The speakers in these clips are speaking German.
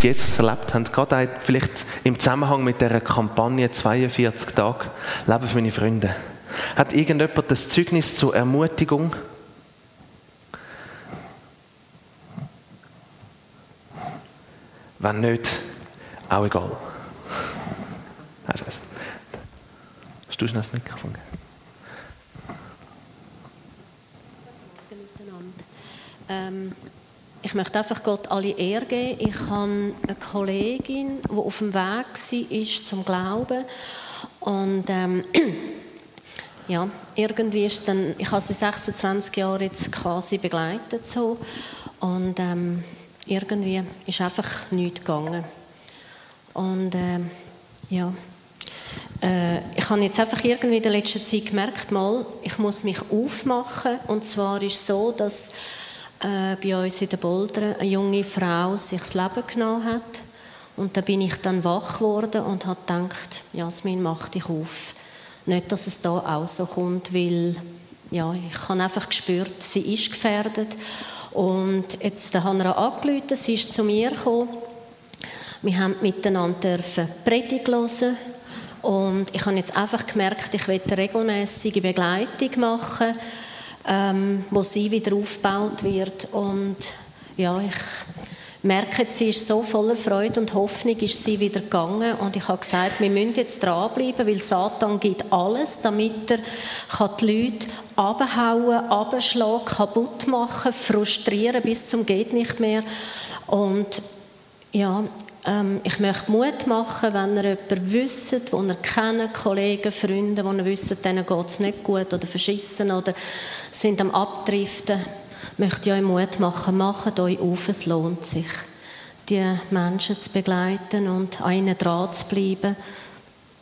Jesus erlebt haben, gerade auch vielleicht im Zusammenhang mit der Kampagne 42 Tage Leben für meine Freunde. Hat irgendjemand das Zeugnis zur Ermutigung? Wenn nicht, auch egal. Hast du es? Hast du schnell das Mikrofon? Ähm, ich möchte einfach Gott alle Ehre geben. Ich habe eine Kollegin, die auf dem Weg war zum Glauben. Und ähm, ja, irgendwie ist dann, ich habe sie 26 Jahre jetzt quasi begleitet so. Und ähm, irgendwie ist einfach nichts gegangen. Und äh, ja, äh, ich habe jetzt einfach irgendwie in der letzten Zeit gemerkt, mal, ich muss mich aufmachen. Und zwar ist es so, dass äh, bei uns in der Boulder eine junge Frau sich das Leben genommen hat. Und da bin ich dann wach geworden und habe gedacht, Jasmin, mach dich auf. Nicht, dass es da auch so kommt, weil ja, ich habe einfach gespürt, sie ist gefährdet. Und jetzt haben wir angerufen, sie ist zu mir gekommen. Wir haben miteinander Predigt hören. Und ich habe jetzt einfach gemerkt, ich will regelmäßige Begleitung machen ähm, wo sie wieder aufgebaut wird. Und ja, ich merke, sie ist so voller Freude und Hoffnung ist sie wieder gegangen. Und ich habe gesagt, wir müssen jetzt dranbleiben, weil Satan gibt alles, damit er die Leute abhauen, abschlagen, kaputt machen, frustrieren bis zum geht nicht mehr. Und ja, ähm, ich möchte Mut machen, wenn ihr jemanden wisst, den ihr kennt, Kollegen, Freunde, die ihr wisst, denen geht es nicht gut oder verschissen oder sind am Abdriften, möchte ich euch Mut machen, macht euch auf, es lohnt sich, die Menschen zu begleiten und an ihnen dran zu bleiben.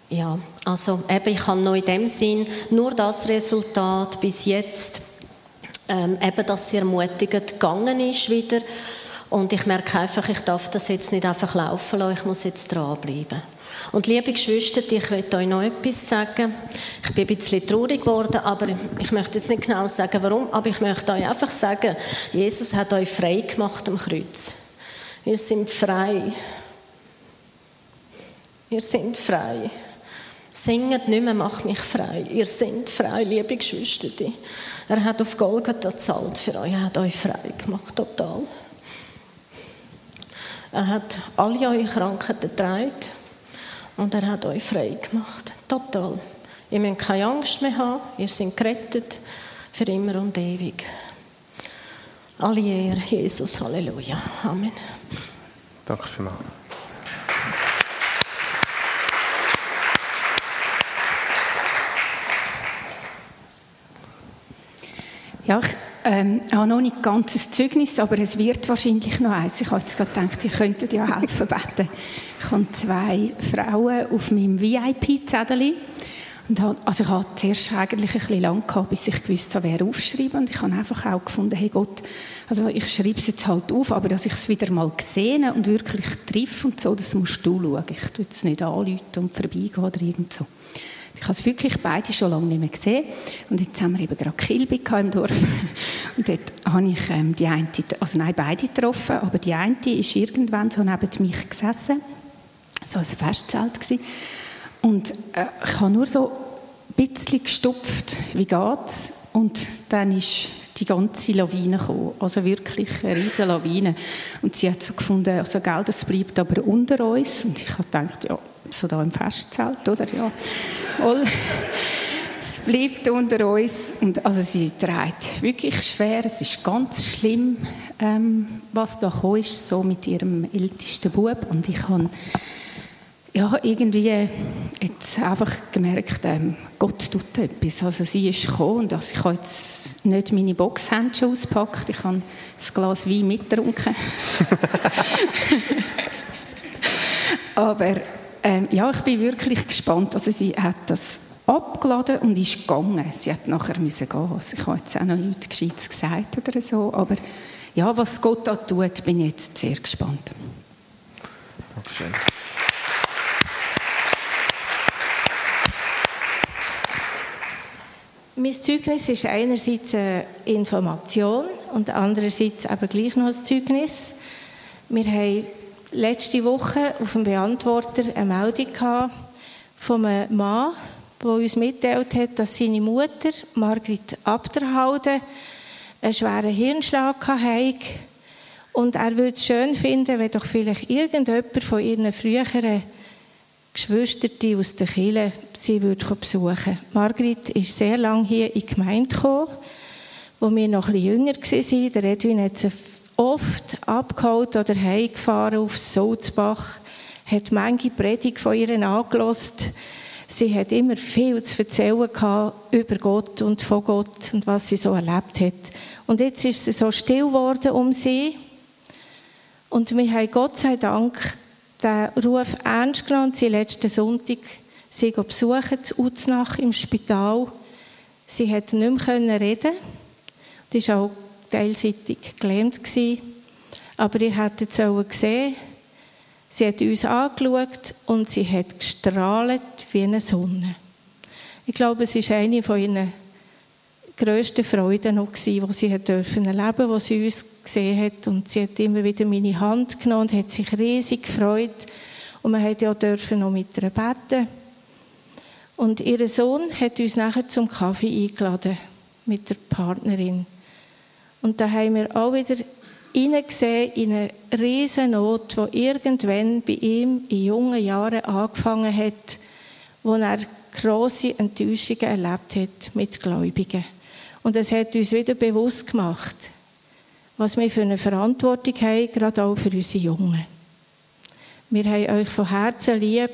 Ja, also eben, ich habe noch in dem Sinn nur das Resultat bis jetzt, ähm, eben, dass sie ermutigend gegangen ist wieder und ich merke einfach, ich darf das jetzt nicht einfach laufen lassen, ich muss jetzt dranbleiben. Und liebe Geschwister, ich möchte euch noch etwas sagen. Ich bin ein bisschen traurig geworden, aber ich möchte jetzt nicht genau sagen, warum, aber ich möchte euch einfach sagen, Jesus hat euch frei gemacht am Kreuz. Ihr seid frei. Ihr seid frei. Singet nicht mehr, macht mich frei. Ihr seid frei, liebe Geschwister. Er hat auf Golgatha gezahlt für euch, er hat euch frei gemacht, total. Er hat alle eure Krankheiten getragen und er hat euch frei gemacht. Total. Ihr müsst keine Angst mehr haben. Ihr seid gerettet für immer und ewig. Alle Ehre, Jesus, Halleluja. Amen. Danke vielmals. Ja, ich ähm, ich habe noch nicht ganz ein Zeugnis, aber es wird wahrscheinlich noch eins. Ich habe jetzt gerade gedacht, ihr könntet ja helfen beten. Ich habe zwei Frauen auf meinem VIP-Zettel. also ich hatte zuerst eigentlich ein bisschen lang gehabt, bis ich gewusst habe, wer aufschreiben. Und ich habe einfach auch gefunden, hey Gott, also ich schreibe es jetzt halt auf, aber dass ich es wieder mal gesehen und wirklich treffe und so, das musst du schauen. Ich tue es nicht anrufen und vorbeigehen oder irgend so. Ich habe wirklich beide schon lange nicht mehr gesehen. Und jetzt haben wir eben gerade Kilby im Dorf. Und dort habe ich ähm, die eine, also nein, beide getroffen, aber die eine ist irgendwann so neben mich gesessen. So ein Festzelt gewesen. Und äh, ich habe nur so ein bisschen gestupft, wie geht's? Und dann ist die ganze Lawine gekommen. Also wirklich eine riesige Lawine. Und sie hat so gefunden, also gell, das bleibt aber unter uns. Und ich habe gedacht, ja, so da im Festzelt, oder? Ja. es bleibt unter uns und also sie trägt wirklich schwer. Es ist ganz schlimm, ähm, was da gekommen ist, so mit ihrem ältesten Bub und ich habe ja, irgendwie jetzt einfach gemerkt, ähm, Gott tut etwas. Also sie ist gekommen und also ich habe jetzt nicht meine Boxhandschuhe ausgepackt, ich habe das Glas Wein mitgetrunken. Aber ähm, ja, ich bin wirklich gespannt. Also sie hat das abgeladen und ist gegangen. Sie hat nachher müssen gehen. Also ich habe jetzt auch noch nichts Gescheites gesagt oder so, aber ja, was Gott da tut, bin ich jetzt sehr gespannt. Dankeschön. Mein Zeugnis ist einerseits eine Information und andererseits aber gleich noch ein Zeugnis. Wir haben letzte Woche auf dem Beantworter eine Meldung von einem Mann, der uns mitteilt hat, dass seine Mutter, Margrit Abderhalde, einen schweren Hirnschlag hatte. Und er würde es schön finden, wenn doch vielleicht irgendjemand von ihren früheren Geschwistern aus der Kirche sie würde besuchen Margrit ist sehr lange hier in die Gemeinde gekommen, wo wir noch ein bisschen jünger waren. Der Edwin hat sie oft abgeholt oder heimgefahren auf Sulzbach, hat manche Predigt von ihr angelost. Sie hat immer viel zu erzählen gehabt über Gott und von Gott und was sie so erlebt hat. Und jetzt ist sie so still geworden um sie. Und wir haben Gott sei Dank den Ruf ernst genommen. Sie letzten Sonntag sie besuchen zu Uznach im Spital. Sie hat nicht mehr reden. Das war auch teilseitig gelähmt. Aber ihr hättet es gesehen, sie hat uns angeschaut und sie hat gestrahlt wie eine Sonne. Ich glaube, es ist eine von ihren grössten Freuden noch gewesen, die sie hat dürfen erleben, wo sie uns gesehen hat und sie hat immer wieder meine Hand genommen und hat sich riesig gefreut und man hat ja dürfen noch mit ihr beten. Und ihr Sohn hat uns nachher zum Kaffee eingeladen mit der Partnerin. Und da haben wir auch wieder hineingesehen in eine riesen Not, die irgendwann bei ihm in jungen Jahren angefangen hat, wo er grosse Enttäuschungen erlebt hat mit Gläubigen. Und es hat uns wieder bewusst gemacht, was wir für eine Verantwortung haben, gerade auch für unsere Jungen. Wir haben euch von Herzen lieb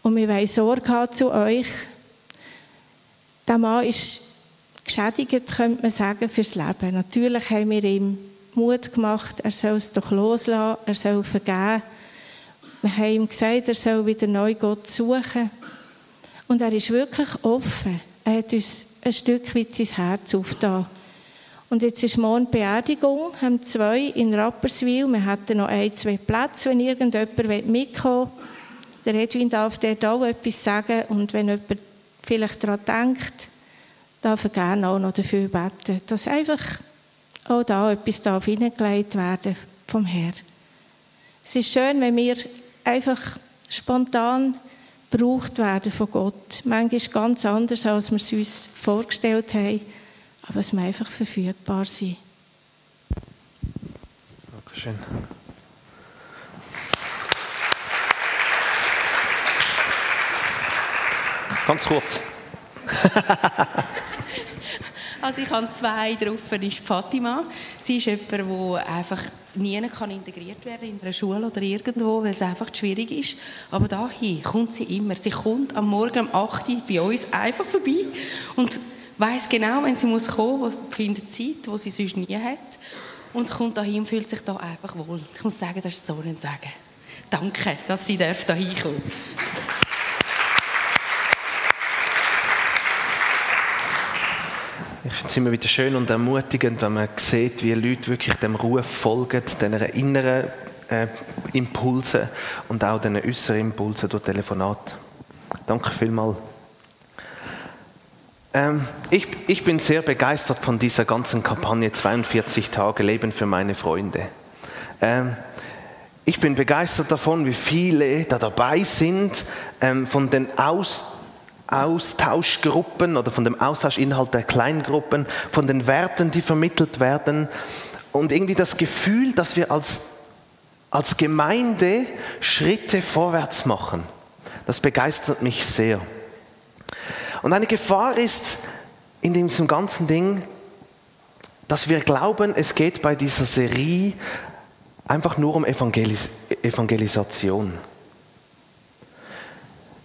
und wir wollen Sorge haben zu euch. Der Mann ist geschädigt, könnte man sagen, fürs Leben. Natürlich haben wir ihm Mut gemacht, er soll es doch loslassen, er soll vergeben. Wir haben ihm gesagt, er soll wieder neu Gott suchen. Und er ist wirklich offen. Er hat uns ein Stück weit sein Herz aufgetan. Und jetzt ist morgen Beerdigung, haben zwei in Rapperswil. Wir hätten noch ein, zwei Plätze, wenn irgendjemand mitkommen will. Der Edwin darf dort auch etwas sagen und wenn jemand vielleicht daran denkt, darf er gerne auch noch dafür beten, dass einfach auch da etwas darf hineingelegt werden vom Herrn. Es ist schön, wenn wir einfach spontan gebraucht werden von Gott. Manchmal ganz anders, als wir es uns vorgestellt haben, aber es muss einfach verfügbar sein. Dankeschön. Ganz kurz. also ich habe zwei drauf, ist Fatima. Sie ist jemand, der einfach nie kann integriert werden in einer Schule oder irgendwo, weil es einfach schwierig ist. Aber dahin kommt sie immer. Sie kommt am Morgen um 8 Uhr bei uns einfach vorbei und weiß genau, wenn sie muss kommen, muss, findet Zeit, wo sie sonst nie hat und kommt dahin und fühlt sich da einfach wohl. Ich muss sagen, das ist so ein Sagen. Danke, dass sie darf da hinkommen. Ich finde es immer wieder schön und ermutigend, wenn man sieht, wie Leute wirklich dem Ruf folgen, den inneren äh, Impulsen und auch den äußeren Impulsen durch Telefonat. Danke vielmals. Ähm, ich, ich bin sehr begeistert von dieser ganzen Kampagne 42 Tage Leben für meine Freunde. Ähm, ich bin begeistert davon, wie viele da dabei sind, ähm, von den Aus Austauschgruppen oder von dem Austauschinhalt der Kleingruppen, von den Werten, die vermittelt werden und irgendwie das Gefühl, dass wir als, als Gemeinde Schritte vorwärts machen. Das begeistert mich sehr. Und eine Gefahr ist in diesem ganzen Ding, dass wir glauben, es geht bei dieser Serie einfach nur um Evangelis Evangelisation.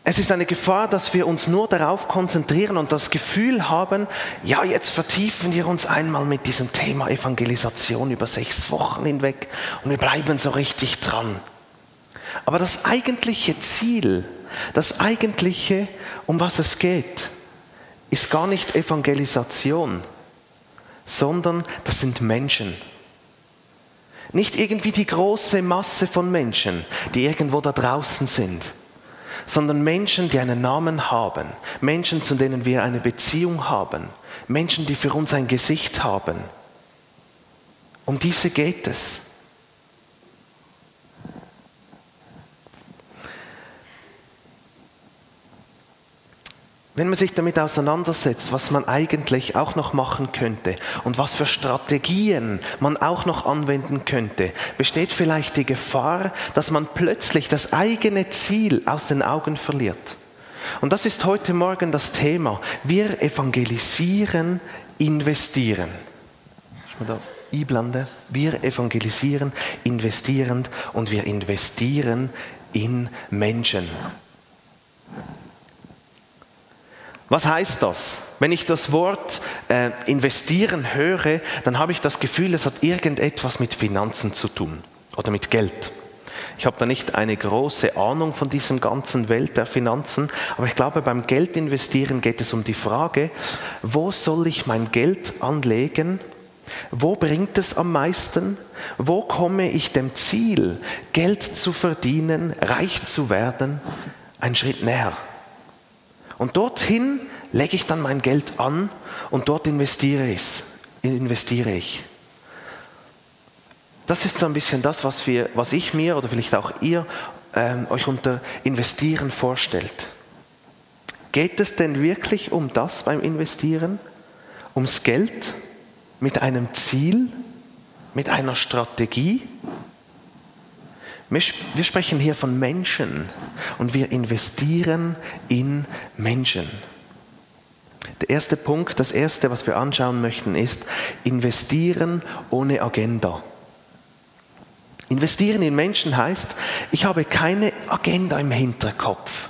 Es ist eine Gefahr, dass wir uns nur darauf konzentrieren und das Gefühl haben, ja, jetzt vertiefen wir uns einmal mit diesem Thema Evangelisation über sechs Wochen hinweg und wir bleiben so richtig dran. Aber das eigentliche Ziel, das eigentliche, um was es geht, ist gar nicht Evangelisation, sondern das sind Menschen. Nicht irgendwie die große Masse von Menschen, die irgendwo da draußen sind sondern Menschen, die einen Namen haben, Menschen, zu denen wir eine Beziehung haben, Menschen, die für uns ein Gesicht haben. Um diese geht es. Wenn man sich damit auseinandersetzt, was man eigentlich auch noch machen könnte und was für Strategien man auch noch anwenden könnte, besteht vielleicht die Gefahr, dass man plötzlich das eigene Ziel aus den Augen verliert. Und das ist heute Morgen das Thema. Wir evangelisieren, investieren. Ich mal da einblende. Wir evangelisieren, investierend und wir investieren in Menschen. Was heißt das? Wenn ich das Wort äh, investieren höre, dann habe ich das Gefühl, es hat irgendetwas mit Finanzen zu tun oder mit Geld. Ich habe da nicht eine große Ahnung von diesem ganzen Welt der Finanzen, aber ich glaube, beim Geld investieren geht es um die Frage, wo soll ich mein Geld anlegen? Wo bringt es am meisten? Wo komme ich dem Ziel, Geld zu verdienen, reich zu werden, einen Schritt näher? Und dorthin lege ich dann mein Geld an und dort investiere ich. Investiere ich. Das ist so ein bisschen das, was, wir, was ich mir oder vielleicht auch ihr ähm, euch unter Investieren vorstellt. Geht es denn wirklich um das beim Investieren? Ums Geld? Mit einem Ziel? Mit einer Strategie? Wir sprechen hier von Menschen und wir investieren in Menschen. Der erste Punkt, das erste, was wir anschauen möchten, ist investieren ohne Agenda. Investieren in Menschen heißt, ich habe keine Agenda im Hinterkopf.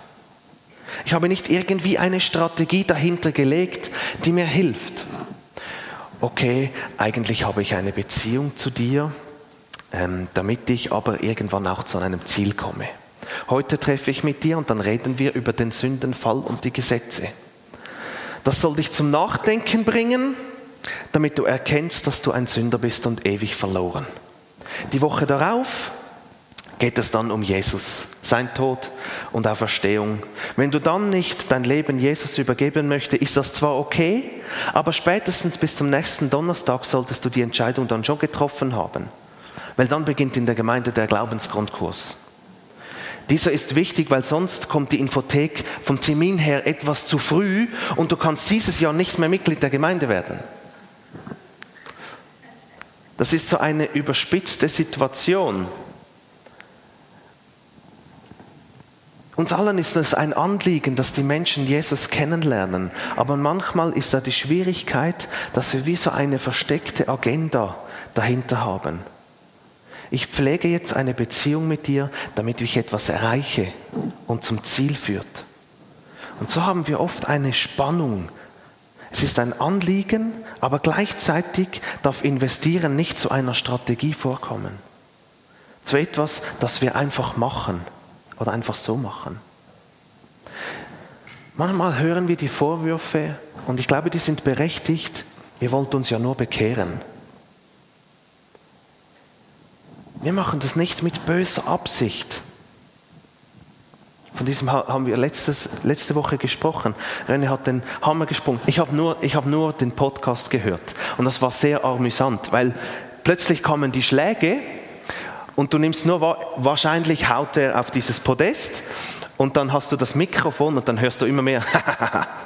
Ich habe nicht irgendwie eine Strategie dahinter gelegt, die mir hilft. Okay, eigentlich habe ich eine Beziehung zu dir, damit ich aber irgendwann auch zu einem Ziel komme. Heute treffe ich mit dir und dann reden wir über den Sündenfall und die Gesetze. Das soll dich zum Nachdenken bringen, damit du erkennst, dass du ein Sünder bist und ewig verloren. Die Woche darauf geht es dann um Jesus, sein Tod und Auferstehung. Wenn du dann nicht dein Leben Jesus übergeben möchtest, ist das zwar okay, aber spätestens bis zum nächsten Donnerstag solltest du die Entscheidung dann schon getroffen haben weil dann beginnt in der Gemeinde der Glaubensgrundkurs. Dieser ist wichtig, weil sonst kommt die Infothek vom Termin her etwas zu früh und du kannst dieses Jahr nicht mehr Mitglied der Gemeinde werden. Das ist so eine überspitzte Situation. Uns allen ist es ein Anliegen, dass die Menschen Jesus kennenlernen. Aber manchmal ist da die Schwierigkeit, dass wir wie so eine versteckte Agenda dahinter haben. Ich pflege jetzt eine Beziehung mit dir, damit ich etwas erreiche und zum Ziel führt. Und so haben wir oft eine Spannung. Es ist ein Anliegen, aber gleichzeitig darf Investieren nicht zu einer Strategie vorkommen. Zu etwas, das wir einfach machen oder einfach so machen. Manchmal hören wir die Vorwürfe und ich glaube, die sind berechtigt. Ihr wollt uns ja nur bekehren. Wir machen das nicht mit böser Absicht. Von diesem haben wir letztes, letzte Woche gesprochen. René hat den Hammer gesprungen. Ich habe nur, hab nur den Podcast gehört. Und das war sehr amüsant, weil plötzlich kamen die Schläge und du nimmst nur, wahrscheinlich haut er auf dieses Podest und dann hast du das Mikrofon und dann hörst du immer mehr.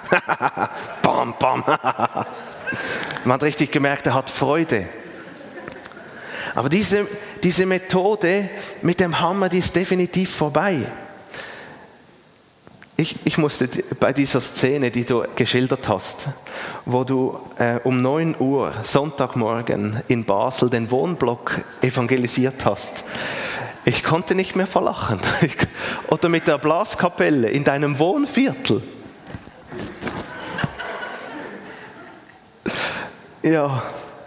bam, bam. Man hat richtig gemerkt, er hat Freude. Aber diese, diese Methode mit dem Hammer, die ist definitiv vorbei. Ich, ich, musste bei dieser Szene, die du geschildert hast, wo du äh, um 9 Uhr Sonntagmorgen in Basel den Wohnblock evangelisiert hast, ich konnte nicht mehr verlachen. Oder mit der Blaskapelle in deinem Wohnviertel. Ja,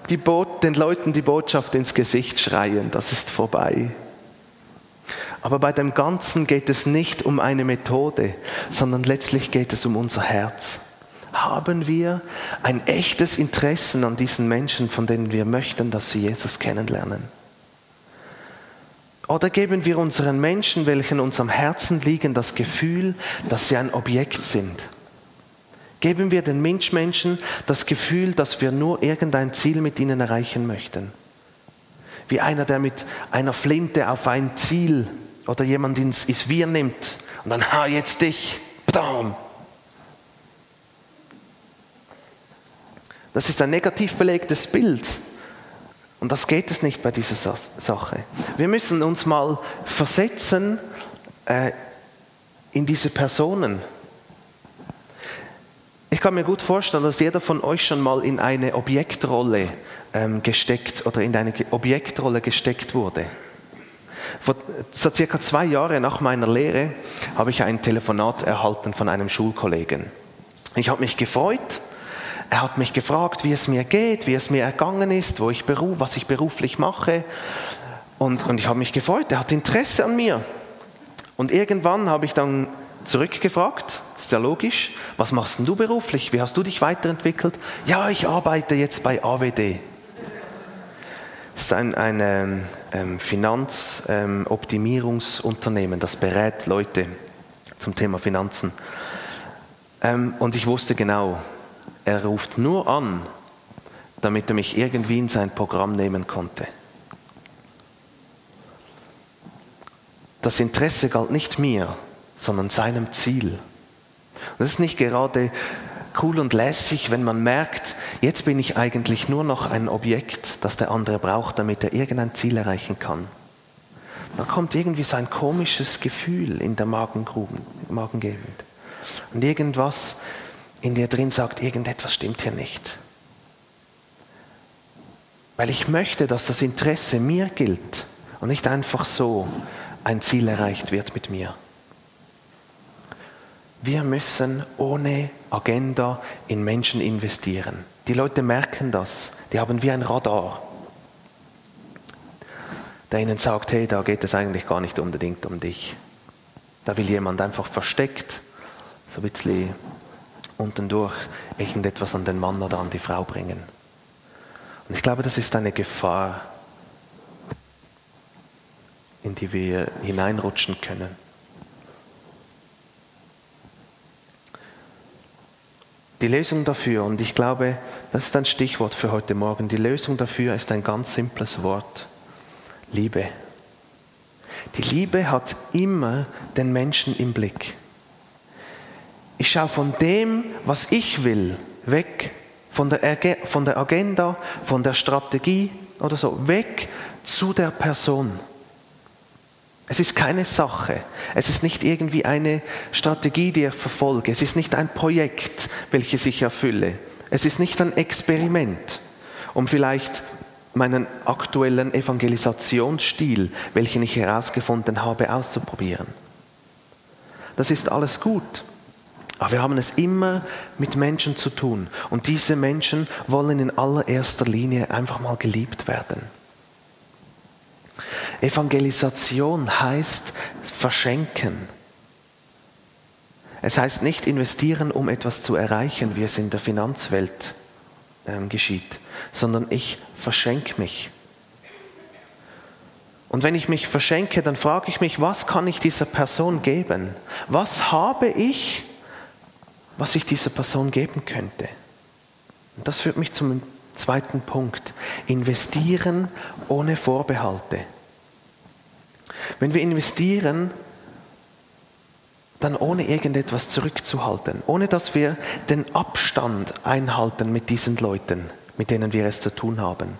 die den Leuten die Botschaft ins Gesicht schreien, das ist vorbei. Aber bei dem Ganzen geht es nicht um eine Methode, sondern letztlich geht es um unser Herz. Haben wir ein echtes Interesse an diesen Menschen, von denen wir möchten, dass sie Jesus kennenlernen? Oder geben wir unseren Menschen, welchen uns am Herzen liegen, das Gefühl, dass sie ein Objekt sind? Geben wir den Menschmenschen das Gefühl, dass wir nur irgendein Ziel mit ihnen erreichen möchten. Wie einer, der mit einer Flinte auf ein Ziel oder jemand ins, ins Wir nimmt und dann, ha, jetzt dich, Bam. Das ist ein negativ belegtes Bild. Und das geht es nicht bei dieser Sache. Wir müssen uns mal versetzen äh, in diese Personen. Ich kann mir gut vorstellen, dass jeder von euch schon mal in eine Objektrolle ähm, gesteckt oder in eine Objektrolle gesteckt wurde. Vor so circa zwei Jahren nach meiner Lehre habe ich ein Telefonat erhalten von einem Schulkollegen. Ich habe mich gefreut. Er hat mich gefragt, wie es mir geht, wie es mir ergangen ist, wo ich beruf, was ich beruflich mache. Und, und ich habe mich gefreut. Er hat Interesse an mir. Und irgendwann habe ich dann zurückgefragt, ist ja logisch, was machst denn du beruflich? Wie hast du dich weiterentwickelt? Ja, ich arbeite jetzt bei AWD. Das ist ein, ein ähm, ähm Finanzoptimierungsunternehmen, ähm, das berät Leute zum Thema Finanzen. Ähm, und ich wusste genau, er ruft nur an, damit er mich irgendwie in sein Programm nehmen konnte. Das Interesse galt nicht mir, sondern seinem Ziel. Das ist nicht gerade cool und lässig, wenn man merkt, jetzt bin ich eigentlich nur noch ein Objekt, das der andere braucht, damit er irgendein Ziel erreichen kann. Da kommt irgendwie so ein komisches Gefühl in der Magengruben, Magengegend. Und irgendwas in dir drin sagt, irgendetwas stimmt hier nicht. Weil ich möchte, dass das Interesse mir gilt und nicht einfach so ein Ziel erreicht wird mit mir. Wir müssen ohne Agenda in Menschen investieren. Die Leute merken das. Die haben wie ein Radar, der ihnen sagt, hey, da geht es eigentlich gar nicht unbedingt um dich. Da will jemand einfach versteckt, so ein bisschen unten durch, irgendetwas an den Mann oder an die Frau bringen. Und ich glaube, das ist eine Gefahr, in die wir hineinrutschen können. Die Lösung dafür, und ich glaube, das ist ein Stichwort für heute Morgen, die Lösung dafür ist ein ganz simples Wort. Liebe. Die Liebe hat immer den Menschen im Blick. Ich schaue von dem, was ich will, weg, von der, von der Agenda, von der Strategie oder so, weg zu der Person. Es ist keine Sache. Es ist nicht irgendwie eine Strategie, die ich verfolge. Es ist nicht ein Projekt, welches ich erfülle. Es ist nicht ein Experiment, um vielleicht meinen aktuellen Evangelisationsstil, welchen ich herausgefunden habe, auszuprobieren. Das ist alles gut. Aber wir haben es immer mit Menschen zu tun. Und diese Menschen wollen in allererster Linie einfach mal geliebt werden. Evangelisation heißt verschenken. Es heißt nicht investieren, um etwas zu erreichen, wie es in der Finanzwelt ähm, geschieht, sondern ich verschenke mich. Und wenn ich mich verschenke, dann frage ich mich, was kann ich dieser Person geben? Was habe ich, was ich dieser Person geben könnte? Und das führt mich zum zweiten Punkt. Investieren ohne Vorbehalte. Wenn wir investieren, dann ohne irgendetwas zurückzuhalten, ohne dass wir den Abstand einhalten mit diesen Leuten, mit denen wir es zu tun haben.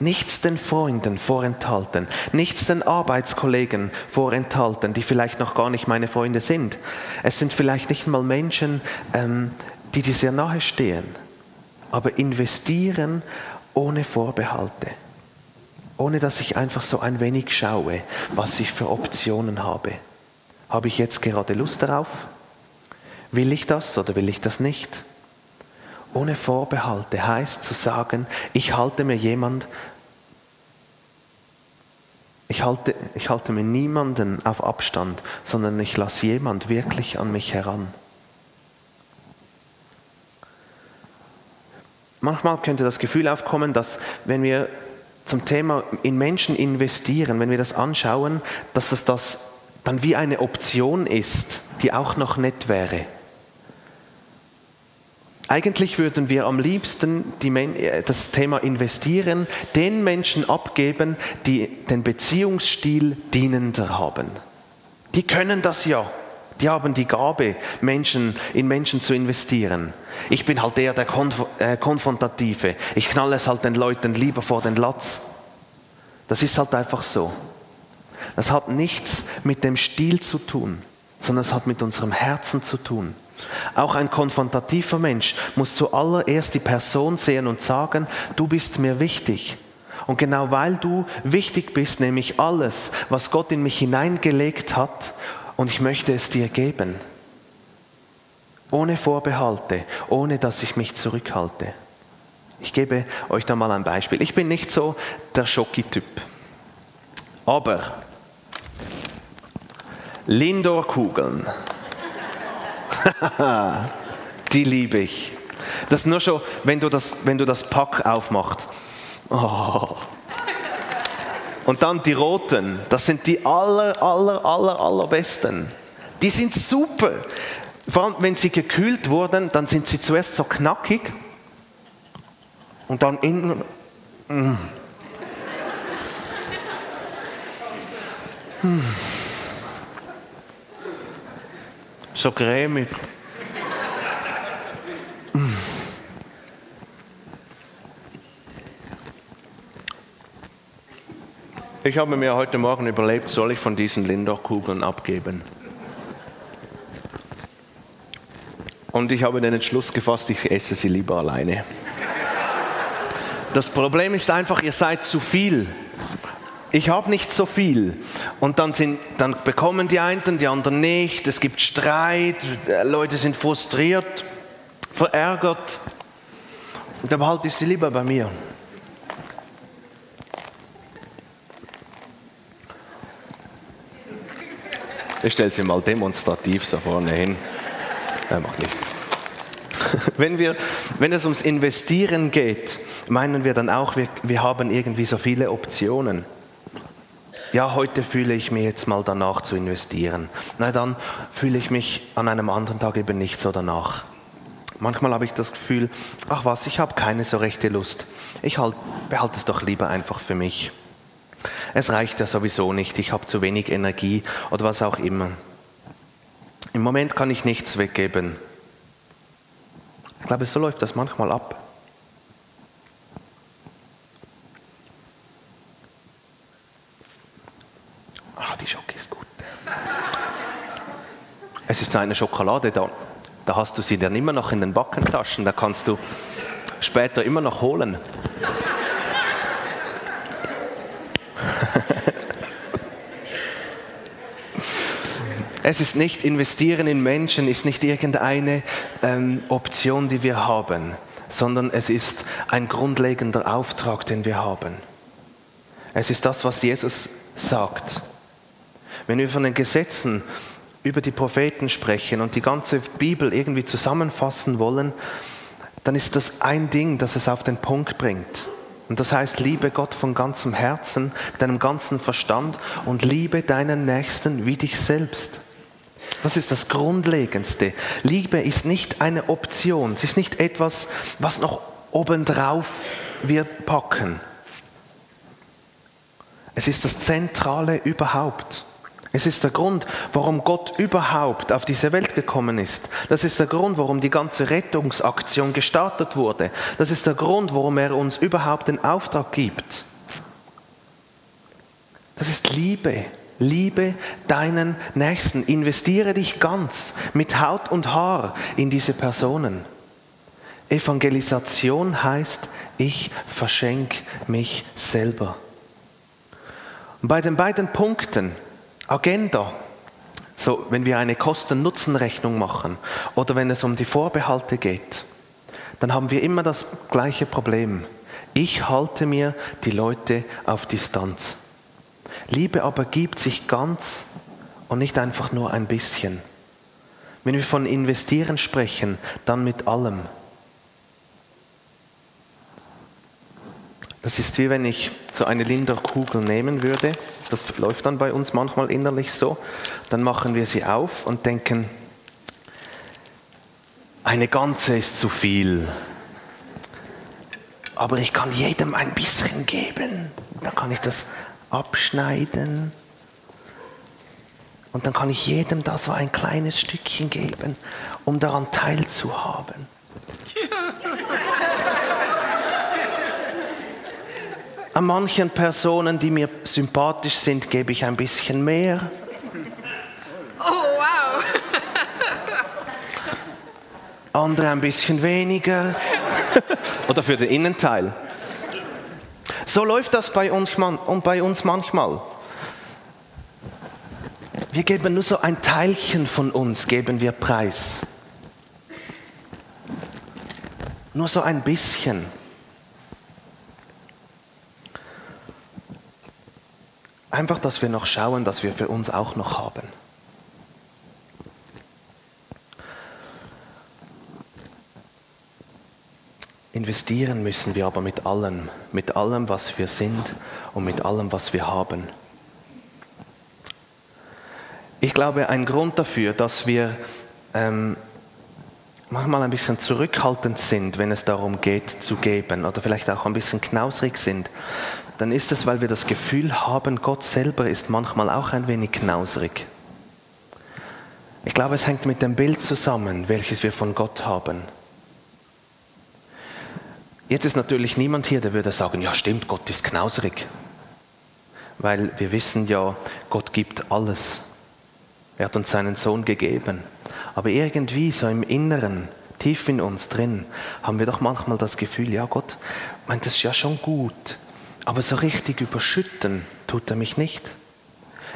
Nichts den Freunden vorenthalten, nichts den Arbeitskollegen vorenthalten, die vielleicht noch gar nicht meine Freunde sind. Es sind vielleicht nicht mal Menschen, ähm, die dir sehr nahe stehen, aber investieren ohne Vorbehalte ohne dass ich einfach so ein wenig schaue, was ich für Optionen habe. Habe ich jetzt gerade Lust darauf? Will ich das oder will ich das nicht? Ohne Vorbehalte heißt zu sagen, ich halte mir jemand, ich halte, ich halte mir niemanden auf Abstand, sondern ich lasse jemand wirklich an mich heran. Manchmal könnte das Gefühl aufkommen, dass wenn wir zum Thema in Menschen investieren, wenn wir das anschauen, dass es das dann wie eine Option ist, die auch noch nett wäre. Eigentlich würden wir am liebsten äh, das Thema investieren den Menschen abgeben, die den Beziehungsstil dienender haben. Die können das ja. Die haben die Gabe, Menschen, in Menschen zu investieren. Ich bin halt eher der Konf äh, Konfrontative. Ich knalle es halt den Leuten lieber vor den Latz. Das ist halt einfach so. Das hat nichts mit dem Stil zu tun, sondern es hat mit unserem Herzen zu tun. Auch ein konfrontativer Mensch muss zuallererst die Person sehen und sagen, du bist mir wichtig. Und genau weil du wichtig bist, nehme ich alles, was Gott in mich hineingelegt hat, und ich möchte es dir geben. Ohne Vorbehalte, ohne dass ich mich zurückhalte. Ich gebe euch da mal ein Beispiel. Ich bin nicht so der Schocki-Typ. Aber Lindor-Kugeln, die liebe ich. Das nur schon, wenn du das, wenn du das Pack aufmachst. Oh. Und dann die roten, das sind die aller, aller, aller, allerbesten. Die sind super. Vor allem, wenn sie gekühlt wurden, dann sind sie zuerst so knackig und dann innen. Mm. Hm. So cremig. Ich habe mir heute Morgen überlegt, soll ich von diesen Lindor-Kugeln abgeben? Und ich habe den Entschluss gefasst, ich esse sie lieber alleine. Das Problem ist einfach, ihr seid zu viel ich habe nicht so viel. Und dann, sind, dann bekommen die einen, die anderen nicht. Es gibt Streit, Leute sind frustriert, verärgert. Und dann behalte ich sie lieber bei mir. Ich stelle sie mal demonstrativ so vorne hin. Er macht nicht. Wenn, wir, wenn es ums Investieren geht, meinen wir dann auch, wir, wir haben irgendwie so viele Optionen ja, heute fühle ich mich jetzt mal danach zu investieren. Na, dann fühle ich mich an einem anderen Tag eben nicht so danach. Manchmal habe ich das Gefühl, ach was, ich habe keine so rechte Lust. Ich halt, behalte es doch lieber einfach für mich. Es reicht ja sowieso nicht, ich habe zu wenig Energie oder was auch immer. Im Moment kann ich nichts weggeben. Ich glaube, so läuft das manchmal ab. die Schoki ist gut. Es ist eine Schokolade da. Da hast du sie dann immer noch in den Backentaschen. Da kannst du später immer noch holen. Es ist nicht investieren in Menschen, ist nicht irgendeine ähm, Option, die wir haben, sondern es ist ein grundlegender Auftrag, den wir haben. Es ist das, was Jesus sagt. Wenn wir von den Gesetzen über die Propheten sprechen und die ganze Bibel irgendwie zusammenfassen wollen, dann ist das ein Ding, das es auf den Punkt bringt. Und das heißt, liebe Gott von ganzem Herzen, mit deinem ganzen Verstand und liebe deinen Nächsten wie dich selbst. Das ist das Grundlegendste. Liebe ist nicht eine Option, es ist nicht etwas, was noch obendrauf wir packen. Es ist das Zentrale überhaupt. Es ist der Grund, warum Gott überhaupt auf diese Welt gekommen ist. Das ist der Grund, warum die ganze Rettungsaktion gestartet wurde. Das ist der Grund, warum er uns überhaupt den Auftrag gibt. Das ist Liebe. Liebe deinen Nächsten. Investiere dich ganz mit Haut und Haar in diese Personen. Evangelisation heißt, ich verschenke mich selber. Und bei den beiden Punkten, Agenda. So, wenn wir eine Kosten-Nutzen-Rechnung machen oder wenn es um die Vorbehalte geht, dann haben wir immer das gleiche Problem. Ich halte mir die Leute auf Distanz. Liebe aber gibt sich ganz und nicht einfach nur ein bisschen. Wenn wir von investieren sprechen, dann mit allem. Das ist wie wenn ich so eine Linderkugel nehmen würde das läuft dann bei uns manchmal innerlich so, dann machen wir sie auf und denken, eine ganze ist zu viel. Aber ich kann jedem ein bisschen geben. Dann kann ich das abschneiden. Und dann kann ich jedem da so ein kleines Stückchen geben, um daran teilzuhaben. An manchen Personen, die mir sympathisch sind, gebe ich ein bisschen mehr. Oh, wow. Andere ein bisschen weniger. Oder für den Innenteil. So läuft das bei uns, und bei uns manchmal. Wir geben nur so ein Teilchen von uns, geben wir preis. Nur so ein bisschen. Einfach, dass wir noch schauen, dass wir für uns auch noch haben. Investieren müssen wir aber mit allem, mit allem, was wir sind und mit allem, was wir haben. Ich glaube, ein Grund dafür, dass wir ähm, manchmal ein bisschen zurückhaltend sind, wenn es darum geht zu geben oder vielleicht auch ein bisschen knausrig sind, dann ist es, weil wir das Gefühl haben, Gott selber ist manchmal auch ein wenig knausrig. Ich glaube, es hängt mit dem Bild zusammen, welches wir von Gott haben. Jetzt ist natürlich niemand hier, der würde sagen, ja stimmt, Gott ist knausrig. Weil wir wissen ja, Gott gibt alles. Er hat uns seinen Sohn gegeben. Aber irgendwie so im Inneren, tief in uns drin, haben wir doch manchmal das Gefühl, ja Gott meint es ja schon gut, aber so richtig überschütten tut er mich nicht.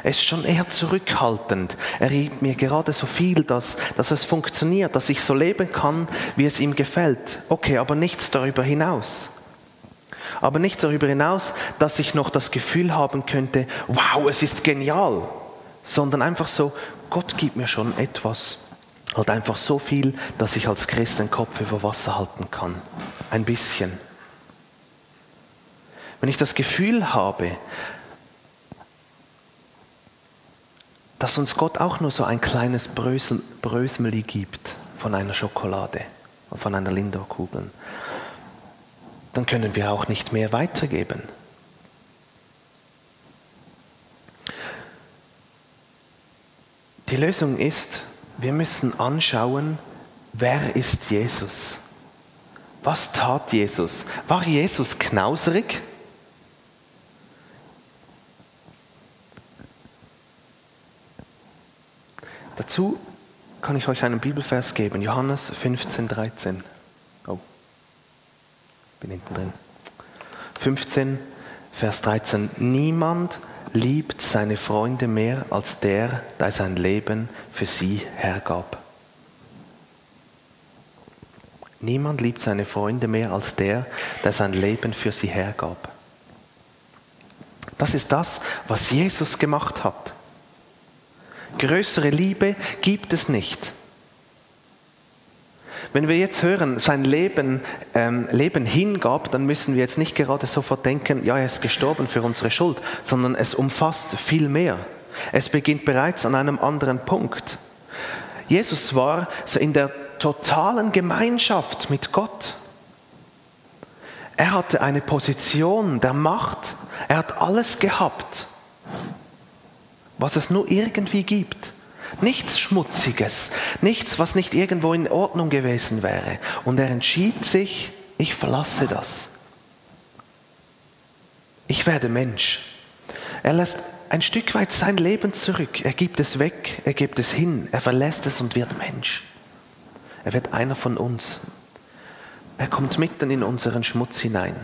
Er ist schon eher zurückhaltend. Er gibt mir gerade so viel, dass, dass es funktioniert, dass ich so leben kann, wie es ihm gefällt. Okay, aber nichts darüber hinaus. Aber nicht darüber hinaus, dass ich noch das Gefühl haben könnte, wow, es ist genial. Sondern einfach so, Gott gibt mir schon etwas. Halt einfach so viel, dass ich als Christ den Kopf über Wasser halten kann. Ein bisschen. Wenn ich das Gefühl habe, dass uns Gott auch nur so ein kleines Brösmeli gibt von einer Schokolade, von einer Lindor-Kugel, dann können wir auch nicht mehr weitergeben. Die Lösung ist, wir müssen anschauen, wer ist Jesus? Was tat Jesus? War Jesus knauserig? Dazu kann ich euch einen Bibelvers geben, Johannes 15, 13. Oh, bin hinten drin. 15, Vers 13. Niemand liebt seine Freunde mehr als der, der sein Leben für sie hergab. Niemand liebt seine Freunde mehr als der, der sein Leben für sie hergab. Das ist das, was Jesus gemacht hat. Größere Liebe gibt es nicht. Wenn wir jetzt hören, sein Leben, ähm, Leben hingab, dann müssen wir jetzt nicht gerade sofort denken, ja, er ist gestorben für unsere Schuld, sondern es umfasst viel mehr. Es beginnt bereits an einem anderen Punkt. Jesus war so in der totalen Gemeinschaft mit Gott. Er hatte eine Position der Macht. Er hat alles gehabt was es nur irgendwie gibt. Nichts Schmutziges, nichts, was nicht irgendwo in Ordnung gewesen wäre. Und er entschied sich, ich verlasse das. Ich werde Mensch. Er lässt ein Stück weit sein Leben zurück. Er gibt es weg, er gibt es hin, er verlässt es und wird Mensch. Er wird einer von uns. Er kommt mitten in unseren Schmutz hinein.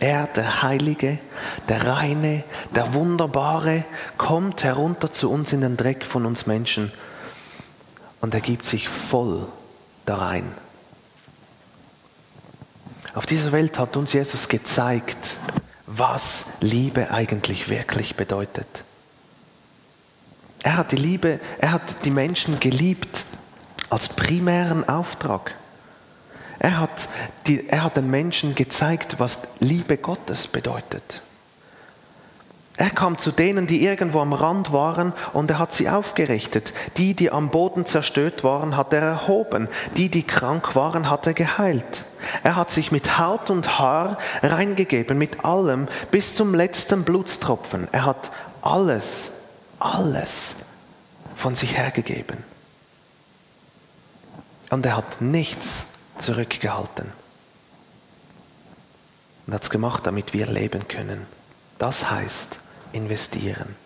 Er, der Heilige, der Reine, der Wunderbare, kommt herunter zu uns in den Dreck von uns Menschen und er gibt sich voll da rein. Auf dieser Welt hat uns Jesus gezeigt, was Liebe eigentlich wirklich bedeutet. Er hat die Liebe, er hat die Menschen geliebt als primären Auftrag. Er hat, die, er hat den Menschen gezeigt, was Liebe Gottes bedeutet. Er kam zu denen, die irgendwo am Rand waren, und er hat sie aufgerichtet. Die, die am Boden zerstört waren, hat er erhoben. Die, die krank waren, hat er geheilt. Er hat sich mit Haut und Haar reingegeben, mit allem, bis zum letzten Blutstropfen. Er hat alles, alles von sich hergegeben. Und er hat nichts zurückgehalten. Und hat es gemacht, damit wir leben können. Das heißt investieren.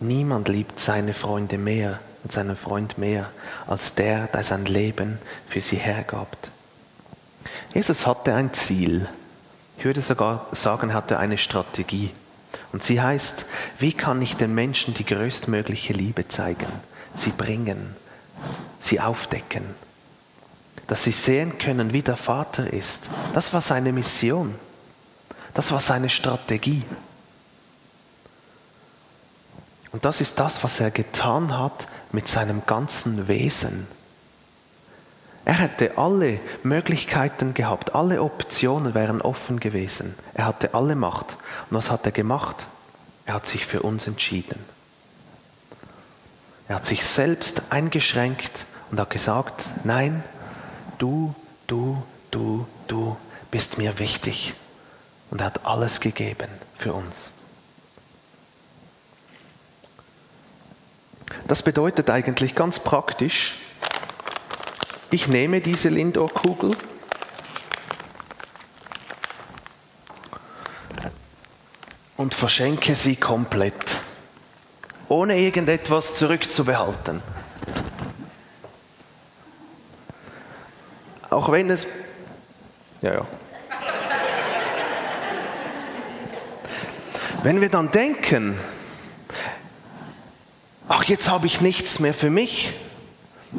Niemand liebt seine Freunde mehr und seinen Freund mehr als der, der sein Leben für sie hergabt. Jesus hatte ein Ziel. Ich würde sogar sagen, er hatte eine Strategie. Und sie heißt, wie kann ich den Menschen die größtmögliche Liebe zeigen? Sie bringen, sie aufdecken, dass sie sehen können, wie der Vater ist. Das war seine Mission. Das war seine Strategie. Und das ist das, was er getan hat mit seinem ganzen Wesen. Er hätte alle Möglichkeiten gehabt, alle Optionen wären offen gewesen. Er hatte alle Macht. Und was hat er gemacht? Er hat sich für uns entschieden. Er hat sich selbst eingeschränkt und hat gesagt, nein, du, du, du, du bist mir wichtig. Und er hat alles gegeben für uns. Das bedeutet eigentlich ganz praktisch, ich nehme diese Lindor-Kugel und verschenke sie komplett, ohne irgendetwas zurückzubehalten. Auch wenn es... Ja, ja. Wenn wir dann denken, ach, jetzt habe ich nichts mehr für mich,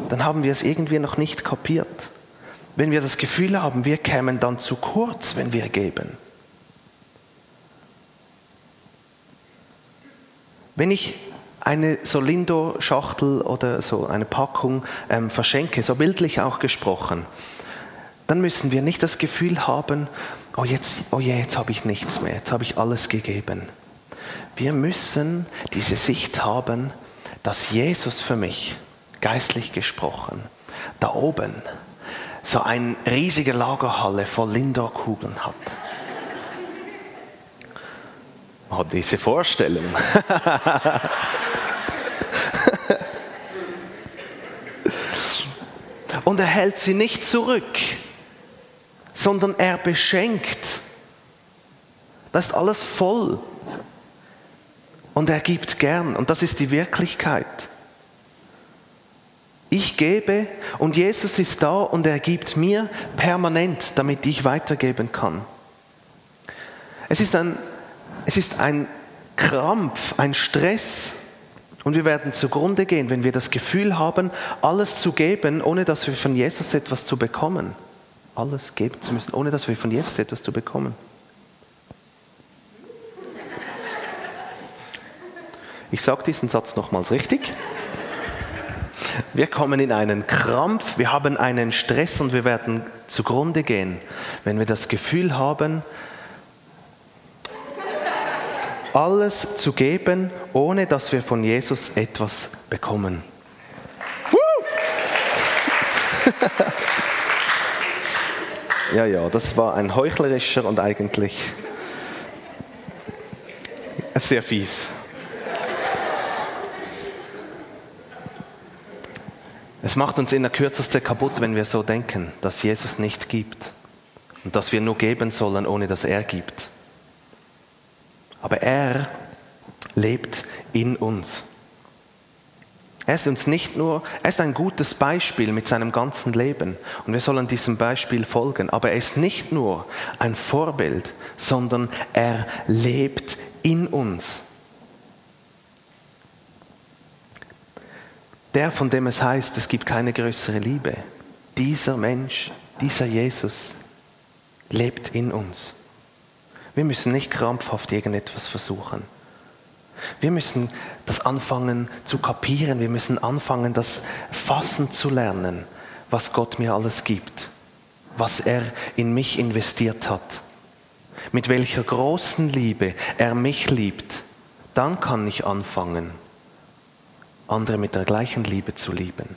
dann haben wir es irgendwie noch nicht kapiert. Wenn wir das Gefühl haben, wir kämen dann zu kurz, wenn wir geben. Wenn ich eine Solindo-Schachtel oder so eine Packung ähm, verschenke, so bildlich auch gesprochen, dann müssen wir nicht das Gefühl haben, oh jetzt, oh je, jetzt habe ich nichts mehr, jetzt habe ich alles gegeben. Wir müssen diese Sicht haben, dass Jesus für mich, geistlich gesprochen, da oben so eine riesige Lagerhalle voll Lindor-Kugeln hat. Oh, diese Vorstellung. Und er hält sie nicht zurück, sondern er beschenkt. Das ist alles voll. Und er gibt gern. Und das ist die Wirklichkeit. Ich gebe und Jesus ist da und er gibt mir permanent, damit ich weitergeben kann. Es ist ein, es ist ein Krampf, ein Stress und wir werden zugrunde gehen, wenn wir das Gefühl haben, alles zu geben, ohne dass wir von Jesus etwas zu bekommen. Alles geben zu müssen, ohne dass wir von Jesus etwas zu bekommen. Ich sage diesen Satz nochmals richtig. Wir kommen in einen Krampf, wir haben einen Stress und wir werden zugrunde gehen, wenn wir das Gefühl haben, alles zu geben, ohne dass wir von Jesus etwas bekommen. ja, ja, das war ein heuchlerischer und eigentlich sehr fies. Es macht uns in der Kürzeste kaputt, wenn wir so denken, dass Jesus nicht gibt und dass wir nur geben sollen, ohne dass er gibt. Aber er lebt in uns. Er ist uns nicht nur, er ist ein gutes Beispiel mit seinem ganzen Leben und wir sollen diesem Beispiel folgen, aber er ist nicht nur ein Vorbild, sondern er lebt in uns. Der, von dem es heißt, es gibt keine größere Liebe, dieser Mensch, dieser Jesus lebt in uns. Wir müssen nicht krampfhaft irgendetwas versuchen. Wir müssen das anfangen zu kapieren. Wir müssen anfangen, das fassen zu lernen, was Gott mir alles gibt, was er in mich investiert hat, mit welcher großen Liebe er mich liebt. Dann kann ich anfangen, andere mit der gleichen Liebe zu lieben.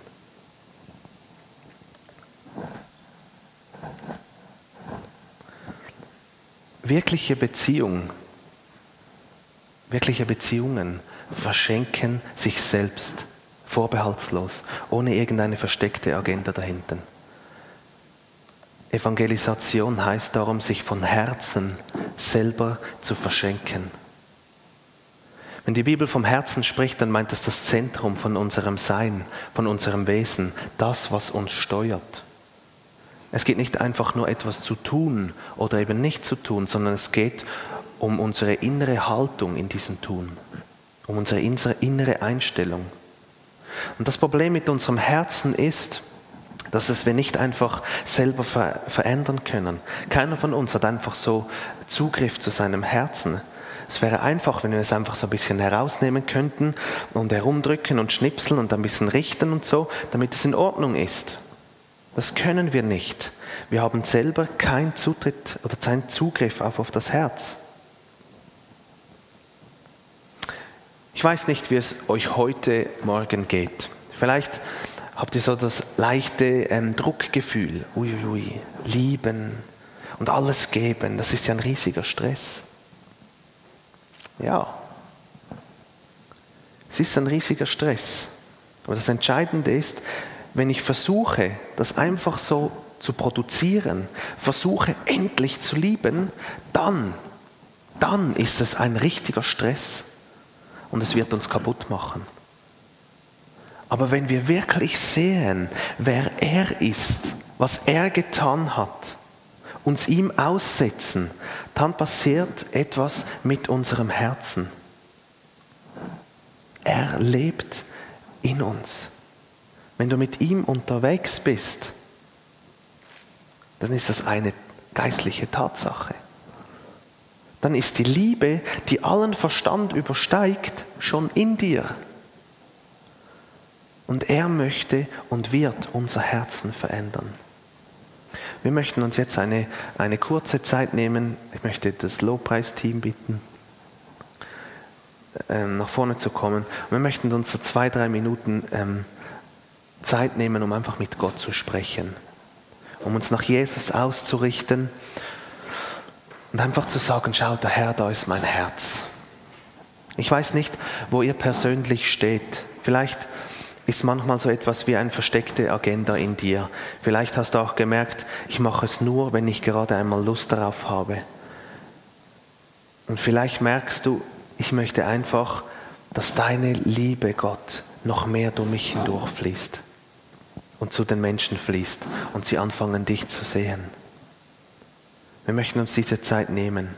Wirkliche Beziehung, wirkliche Beziehungen verschenken sich selbst, vorbehaltslos, ohne irgendeine versteckte Agenda dahinter. Evangelisation heißt darum, sich von Herzen selber zu verschenken. Wenn die Bibel vom Herzen spricht, dann meint das das Zentrum von unserem Sein, von unserem Wesen, das, was uns steuert. Es geht nicht einfach nur etwas zu tun oder eben nicht zu tun, sondern es geht um unsere innere Haltung in diesem Tun, um unsere innere Einstellung. Und das Problem mit unserem Herzen ist, dass es wir nicht einfach selber ver verändern können. Keiner von uns hat einfach so Zugriff zu seinem Herzen. Es wäre einfach, wenn wir es einfach so ein bisschen herausnehmen könnten und herumdrücken und schnipseln und ein bisschen richten und so, damit es in Ordnung ist. Das können wir nicht. Wir haben selber keinen Zutritt oder keinen Zugriff auf, auf das Herz. Ich weiß nicht, wie es euch heute Morgen geht. Vielleicht habt ihr so das leichte ähm, Druckgefühl, uiuiui, lieben und alles geben, das ist ja ein riesiger Stress. Ja, es ist ein riesiger Stress. Aber das Entscheidende ist, wenn ich versuche, das einfach so zu produzieren, versuche endlich zu lieben, dann, dann ist es ein richtiger Stress und es wird uns kaputt machen. Aber wenn wir wirklich sehen, wer er ist, was er getan hat, uns ihm aussetzen, dann passiert etwas mit unserem Herzen. Er lebt in uns. Wenn du mit ihm unterwegs bist, dann ist das eine geistliche Tatsache. Dann ist die Liebe, die allen Verstand übersteigt, schon in dir. Und er möchte und wird unser Herzen verändern. Wir möchten uns jetzt eine, eine kurze Zeit nehmen. Ich möchte das Lobpreisteam bitten, ähm, nach vorne zu kommen. Und wir möchten uns so zwei, drei Minuten ähm, Zeit nehmen, um einfach mit Gott zu sprechen, um uns nach Jesus auszurichten und einfach zu sagen, schau, der Herr, da ist mein Herz. Ich weiß nicht, wo ihr persönlich steht. Vielleicht ist manchmal so etwas wie eine versteckte Agenda in dir. Vielleicht hast du auch gemerkt, ich mache es nur, wenn ich gerade einmal Lust darauf habe. Und vielleicht merkst du, ich möchte einfach, dass deine Liebe, Gott, noch mehr durch mich hindurchfließt und zu den Menschen fließt und sie anfangen, dich zu sehen. Wir möchten uns diese Zeit nehmen.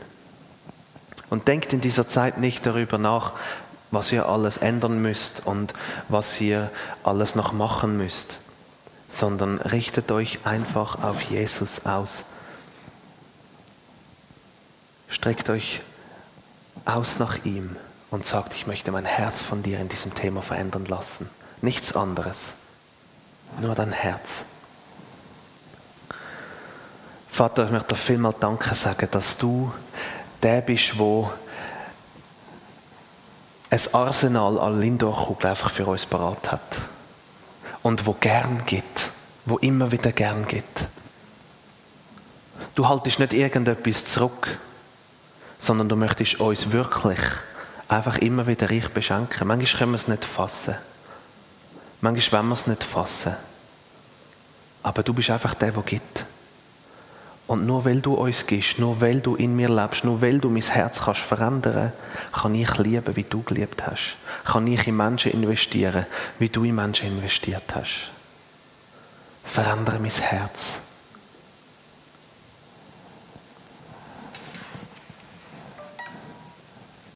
Und denkt in dieser Zeit nicht darüber nach, was ihr alles ändern müsst und was ihr alles noch machen müsst, sondern richtet euch einfach auf Jesus aus. Streckt euch aus nach ihm und sagt, ich möchte mein Herz von dir in diesem Thema verändern lassen. Nichts anderes, nur dein Herz. Vater, ich möchte dir vielmal Danke sagen, dass du der bist, wo ein Arsenal an Lindorkugel einfach für uns parat hat. Und wo gern gibt, wo immer wieder gern gibt. Du haltest nicht irgendetwas zurück, sondern du möchtest uns wirklich einfach immer wieder reich beschenken. Manchmal können wir es nicht fassen. Manchmal wollen wir es nicht fassen. Aber du bist einfach der, der gibt. Und nur weil du uns gibst, nur weil du in mir lebst, nur weil du mein Herz kannst verändern, kann ich lieben, wie du geliebt hast. Kann ich in Menschen investieren, wie du in Menschen investiert hast. Verändere mein Herz.